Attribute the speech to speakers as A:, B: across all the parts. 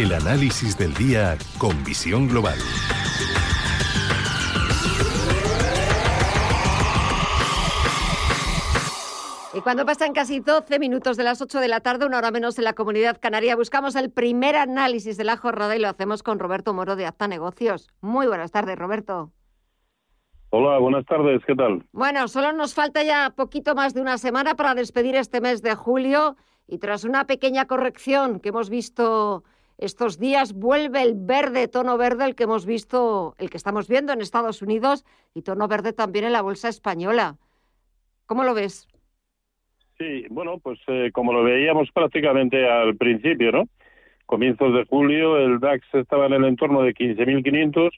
A: El análisis del día con visión global.
B: Y cuando pasan casi 12 minutos de las 8 de la tarde, una hora menos en la comunidad canaria, buscamos el primer análisis de la jornada y lo hacemos con Roberto Moro de Acta Negocios. Muy buenas tardes, Roberto.
C: Hola, buenas tardes, ¿qué tal?
B: Bueno, solo nos falta ya poquito más de una semana para despedir este mes de julio y tras una pequeña corrección que hemos visto estos días, vuelve el verde, tono verde, el que hemos visto, el que estamos viendo en Estados Unidos y tono verde también en la bolsa española. ¿Cómo lo ves?
C: Sí, bueno, pues eh, como lo veíamos prácticamente al principio, ¿no? Comienzos de julio, el DAX estaba en el entorno de 15.500,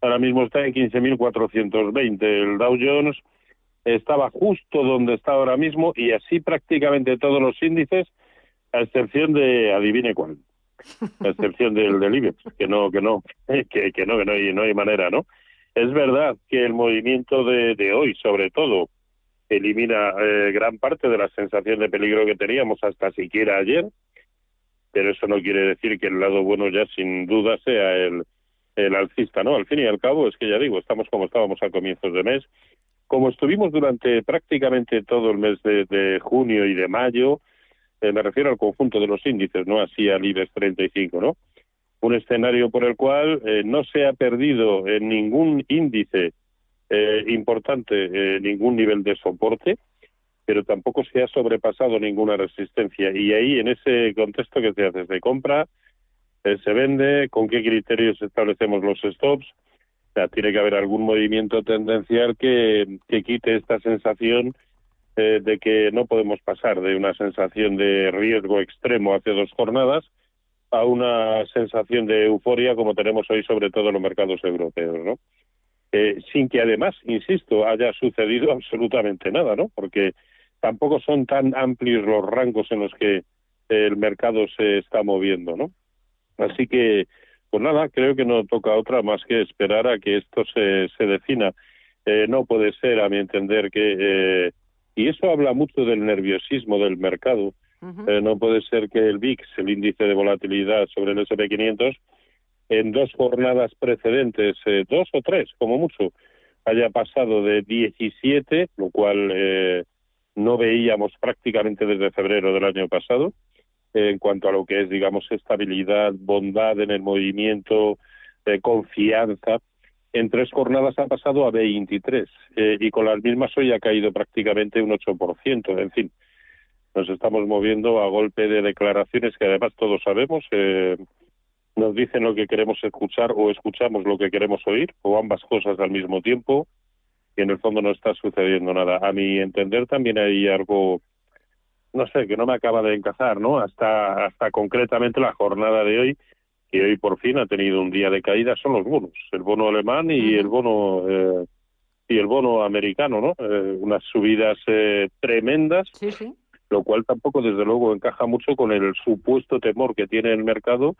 C: ahora mismo está en 15.420. El Dow Jones estaba justo donde está ahora mismo y así prácticamente todos los índices, a excepción de, adivine cuál, a excepción del del IBEX, que no, que no, que, que no, que no hay, no hay manera, ¿no? Es verdad que el movimiento de, de hoy, sobre todo, elimina eh, gran parte de la sensación de peligro que teníamos hasta siquiera ayer, pero eso no quiere decir que el lado bueno ya sin duda sea el, el alcista, ¿no? Al fin y al cabo es que ya digo, estamos como estábamos a comienzos de mes, como estuvimos durante prácticamente todo el mes de, de junio y de mayo, eh, me refiero al conjunto de los índices, no así al IBEX 35, ¿no? Un escenario por el cual eh, no se ha perdido en ningún índice eh, importante eh, ningún nivel de soporte, pero tampoco se ha sobrepasado ninguna resistencia. Y ahí, en ese contexto que se hace de compra, eh, se vende, con qué criterios establecemos los stops. O sea, tiene que haber algún movimiento tendencial que quite esta sensación eh, de que no podemos pasar de una sensación de riesgo extremo hace dos jornadas a una sensación de euforia como tenemos hoy sobre todo en los mercados europeos, ¿no? eh, sin que además, insisto, haya sucedido absolutamente nada, ¿no? Porque tampoco son tan amplios los rangos en los que el mercado se está moviendo, ¿no? Así que, pues nada, creo que no toca otra más que esperar a que esto se, se defina. Eh, no puede ser, a mi entender, que... Eh, y eso habla mucho del nerviosismo del mercado. Uh -huh. no puede ser que el VIX, el índice de volatilidad sobre el SP500, en dos jornadas precedentes, eh, dos o tres como mucho, haya pasado de 17, lo cual eh, no veíamos prácticamente desde febrero del año pasado, eh, en cuanto a lo que es, digamos, estabilidad, bondad en el movimiento, eh, confianza. En tres jornadas ha pasado a 23 eh, y con las mismas hoy ha caído prácticamente un 8%. En fin, nos estamos moviendo a golpe de declaraciones que además todos sabemos. Eh, nos dicen lo que queremos escuchar o escuchamos lo que queremos oír, o ambas cosas al mismo tiempo, y en el fondo no está sucediendo nada. A mi entender también hay algo, no sé, que no me acaba de encajar, ¿no? Hasta, hasta concretamente la jornada de hoy, que hoy por fin ha tenido un día de caída, son los bonos, el bono alemán y el bono... Eh, y el bono americano, ¿no? Eh, unas subidas eh, tremendas,
B: sí, sí.
C: lo cual tampoco, desde luego, encaja mucho con el supuesto temor que tiene el mercado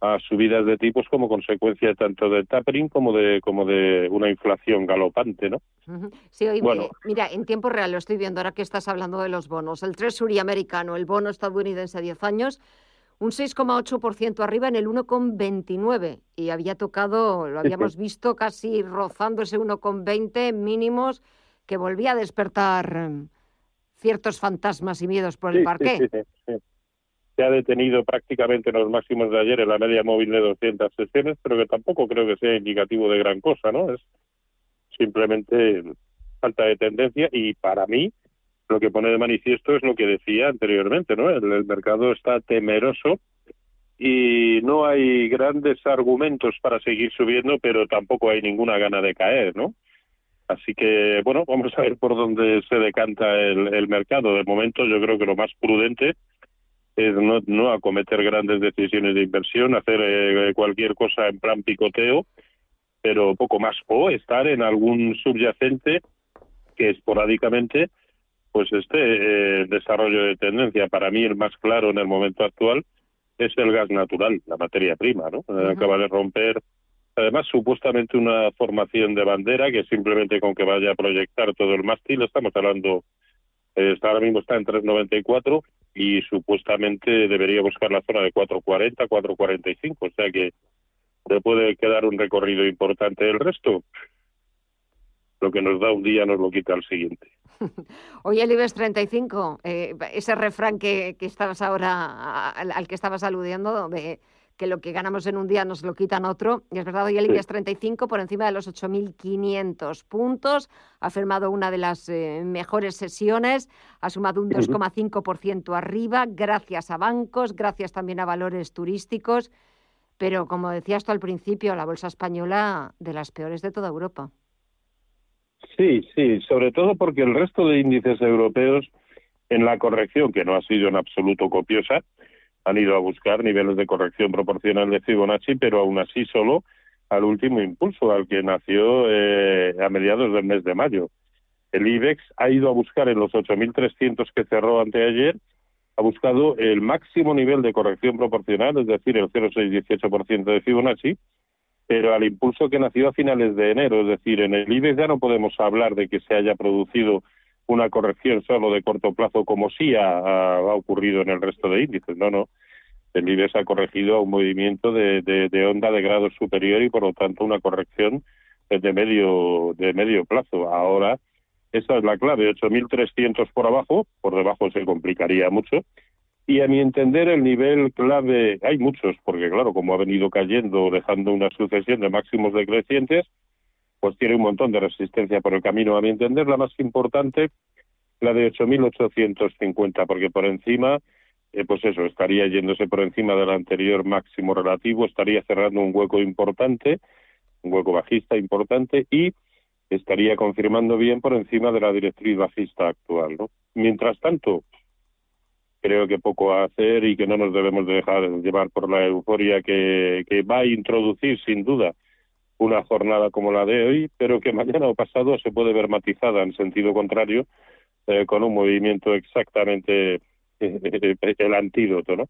C: a subidas de tipos como consecuencia tanto del tapering como de como de una inflación galopante, ¿no?
B: Sí, hoy, bueno. mira, en tiempo real lo estoy viendo ahora que estás hablando de los bonos. El Treasury americano, el bono estadounidense a 10 años, un 6,8% arriba en el 1,29 y había tocado, lo habíamos visto casi rozando ese 1,20 mínimos que volvía a despertar mm, ciertos fantasmas y miedos por el
C: sí,
B: parque.
C: Sí, sí, se ha detenido prácticamente en los máximos de ayer en la media móvil de 200 sesiones, pero que tampoco creo que sea indicativo de gran cosa, ¿no? Es simplemente falta de tendencia y para mí lo que pone de manifiesto es lo que decía anteriormente, ¿no? El, mercado está temeroso y no hay grandes argumentos para seguir subiendo, pero tampoco hay ninguna gana de caer, ¿no? Así que, bueno, vamos a ver por dónde se decanta el, el mercado. De momento yo creo que lo más prudente es no, no acometer grandes decisiones de inversión, hacer eh, cualquier cosa en plan picoteo, pero poco más, o estar en algún subyacente que esporádicamente pues este eh, desarrollo de tendencia. Para mí el más claro en el momento actual es el gas natural, la materia prima, ¿no? Uh -huh. Acaba de romper, además supuestamente una formación de bandera que simplemente con que vaya a proyectar todo el mástil, estamos hablando, eh, ahora mismo está en 394 y supuestamente debería buscar la zona de 4.40, 4.45, o sea que le puede quedar un recorrido importante del resto. Lo que nos da un día nos lo quita al siguiente.
B: Oye, el IBEX 35, eh, ese refrán que, que estabas ahora, al, que estabas aludiendo, de que lo que ganamos en un día nos lo quitan otro. Y es verdad, hoy el IBEX 35 por encima de los 8.500 puntos, ha firmado una de las eh, mejores sesiones, ha sumado un 2,5% arriba, gracias a bancos, gracias también a valores turísticos. Pero como decías tú al principio, la bolsa española de las peores de toda Europa.
C: Sí, sí, sobre todo porque el resto de índices europeos en la corrección, que no ha sido en absoluto copiosa, han ido a buscar niveles de corrección proporcional de Fibonacci, pero aún así solo al último impulso, al que nació eh, a mediados del mes de mayo. El IBEX ha ido a buscar en los 8.300 que cerró anteayer, ha buscado el máximo nivel de corrección proporcional, es decir, el 0,618% de Fibonacci, pero al impulso que nació a finales de enero, es decir, en el IBEX ya no podemos hablar de que se haya producido una corrección solo de corto plazo como sí ha, ocurrido en el resto de índices. No, no. El IBEX ha corregido a un movimiento de, de, onda de grado superior y por lo tanto una corrección de medio, de medio plazo. Ahora, esa es la clave, 8.300 por abajo, por debajo se complicaría mucho. Y a mi entender el nivel clave, hay muchos, porque claro, como ha venido cayendo, dejando una sucesión de máximos decrecientes, pues tiene un montón de resistencia por el camino. A mi entender, la más importante, la de 8.850, porque por encima, eh, pues eso, estaría yéndose por encima del anterior máximo relativo, estaría cerrando un hueco importante, un hueco bajista importante, y estaría confirmando bien por encima de la directriz bajista actual. ¿no? Mientras tanto, creo que poco a hacer y que no nos debemos dejar llevar por la euforia que, que va a introducir, sin duda, una jornada como la de hoy, pero que mañana o pasado se puede ver matizada en sentido contrario eh, con un movimiento exactamente eh, el antídoto, ¿no?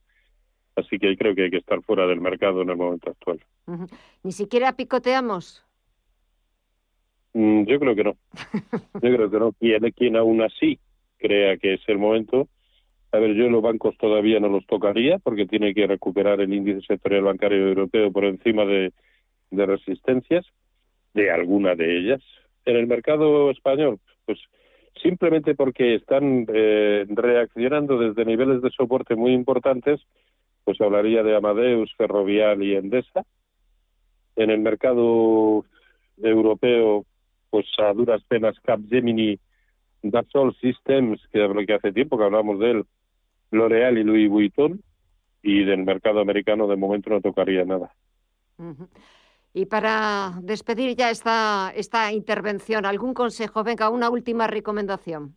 C: Así que creo que hay que estar fuera del mercado en el momento actual.
B: Ni siquiera picoteamos.
C: Mm, yo creo que no. Yo creo que no. Quien, quien aún así crea que es el momento. A ver, yo los bancos todavía no los tocaría porque tiene que recuperar el índice sectorial bancario europeo por encima de resistencias, de alguna de ellas. En el mercado español, pues simplemente porque están eh, reaccionando desde niveles de soporte muy importantes, pues hablaría de Amadeus, Ferrovial y Endesa. En el mercado europeo, pues a duras penas Capgemini, Dassault Systems, que hace tiempo que hablamos de él, L'Oreal y Louis Vuitton, y del mercado americano de momento no tocaría nada.
B: Y para despedir ya esta, esta intervención, ¿algún consejo? Venga, una última recomendación.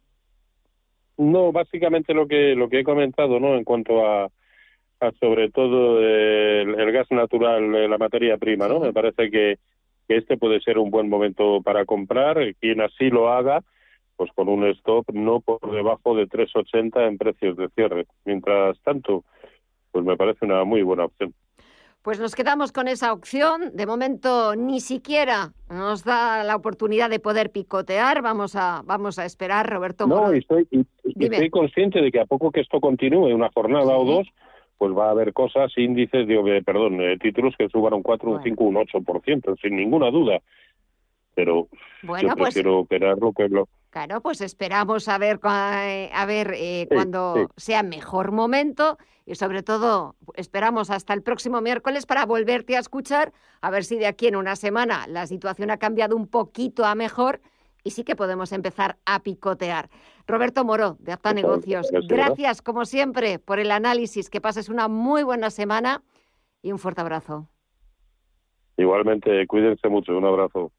C: No, básicamente lo que lo que he comentado, ¿no? En cuanto a, sobre todo el, gas natural, la materia prima, ¿no? Me parece que, que este puede ser un buen momento para comprar. Quien así lo haga, pues con un stop no por debajo de 3,80 en precios de cierre. Mientras tanto, pues me parece una muy buena opción.
B: Pues nos quedamos con esa opción. De momento ni siquiera nos da la oportunidad de poder picotear. Vamos a, vamos a esperar, Roberto.
C: No, estoy, estoy consciente de que a poco que esto continúe, una jornada o dos, pues va a haber cosas, índices, digo, perdón, eh, títulos que suban un 4, un 5, un 8%, sin ninguna duda. Pero bueno, yo pues prefiero operarlo que lo...
B: Claro, pues esperamos a ver, eh, a ver eh, cuando sea mejor momento y sobre todo esperamos hasta el próximo miércoles para volverte a escuchar, a ver si de aquí en una semana la situación ha cambiado un poquito a mejor y sí que podemos empezar a picotear. Roberto Moro, de Apta Negocios, gracias como siempre por el análisis, que pases una muy buena semana y un fuerte abrazo.
C: Igualmente, cuídense mucho, un abrazo.